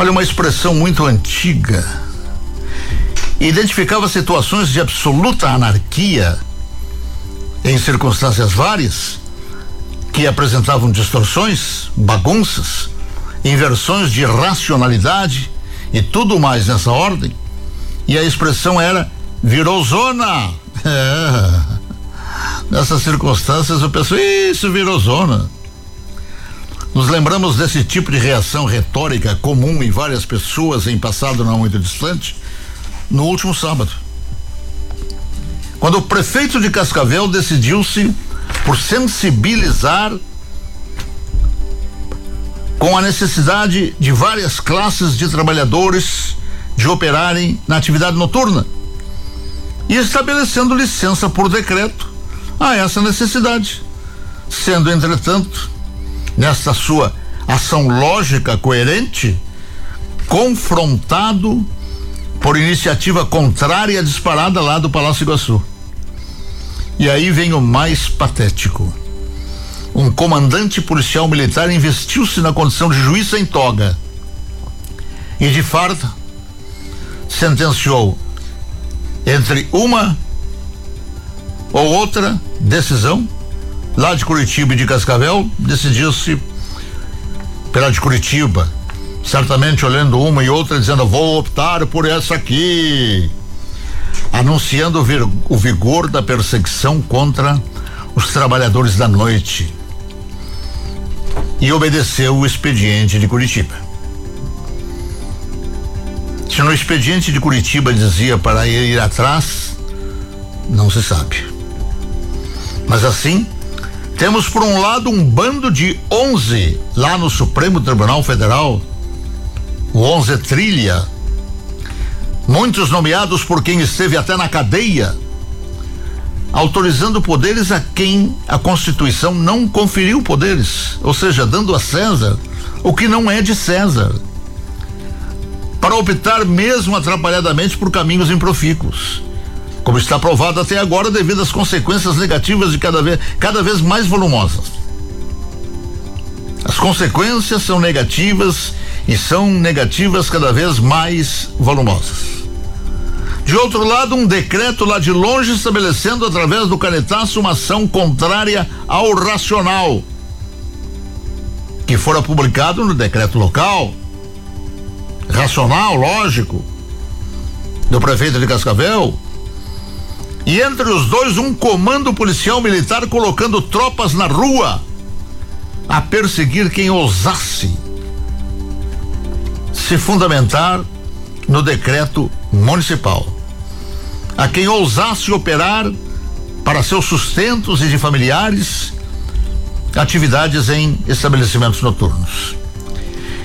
Olha, uma expressão muito antiga. Identificava situações de absoluta anarquia em circunstâncias várias que apresentavam distorções, bagunças, inversões de racionalidade e tudo mais nessa ordem. E a expressão era virou zona. É. Nessas circunstâncias eu penso, isso virou zona. Nos lembramos desse tipo de reação retórica comum em várias pessoas em passado não muito distante, no último sábado. Quando o prefeito de Cascavel decidiu-se por sensibilizar com a necessidade de várias classes de trabalhadores de operarem na atividade noturna e estabelecendo licença por decreto a essa necessidade, sendo entretanto nessa sua ação lógica coerente, confrontado por iniciativa contrária disparada lá do Palácio Iguaçu. E aí vem o mais patético. Um comandante policial militar investiu-se na condição de juiz em toga e de farda sentenciou entre uma ou outra decisão lá de Curitiba e de Cascavel, decidiu-se pela de Curitiba. Certamente olhando uma e outra, dizendo: vou optar por essa aqui. Anunciando o vigor da perseguição contra os trabalhadores da noite. E obedeceu o expediente de Curitiba. Se no expediente de Curitiba dizia para ir atrás, não se sabe. Mas assim, temos por um lado um bando de 11 lá no Supremo Tribunal Federal, o 11 trilha, muitos nomeados por quem esteve até na cadeia, autorizando poderes a quem a Constituição não conferiu poderes, ou seja, dando a César o que não é de César, para optar mesmo atrapalhadamente por caminhos improfícuos como está provado até agora devido às consequências negativas de cada vez, cada vez mais volumosas. As consequências são negativas e são negativas cada vez mais volumosas. De outro lado, um decreto lá de longe estabelecendo através do canetaço uma ação contrária ao racional, que fora publicado no decreto local, racional, lógico, do prefeito de Cascavel, e entre os dois, um comando policial militar colocando tropas na rua a perseguir quem ousasse se fundamentar no decreto municipal. A quem ousasse operar para seus sustentos e de familiares atividades em estabelecimentos noturnos.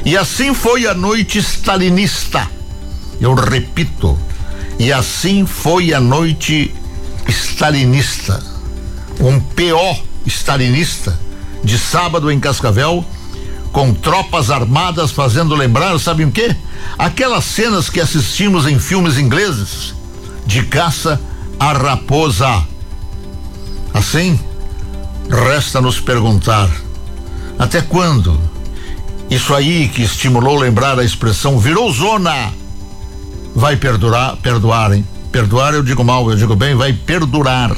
E assim foi a noite stalinista. Eu repito, e assim foi a noite stalinista, um PO stalinista, de sábado em Cascavel, com tropas armadas fazendo lembrar, sabe o quê? Aquelas cenas que assistimos em filmes ingleses, de caça à raposa. Assim, resta nos perguntar: até quando isso aí que estimulou lembrar a expressão virou zona vai perdurar, perdoar, hein? Perdoar eu digo mal, eu digo bem, vai perdurar.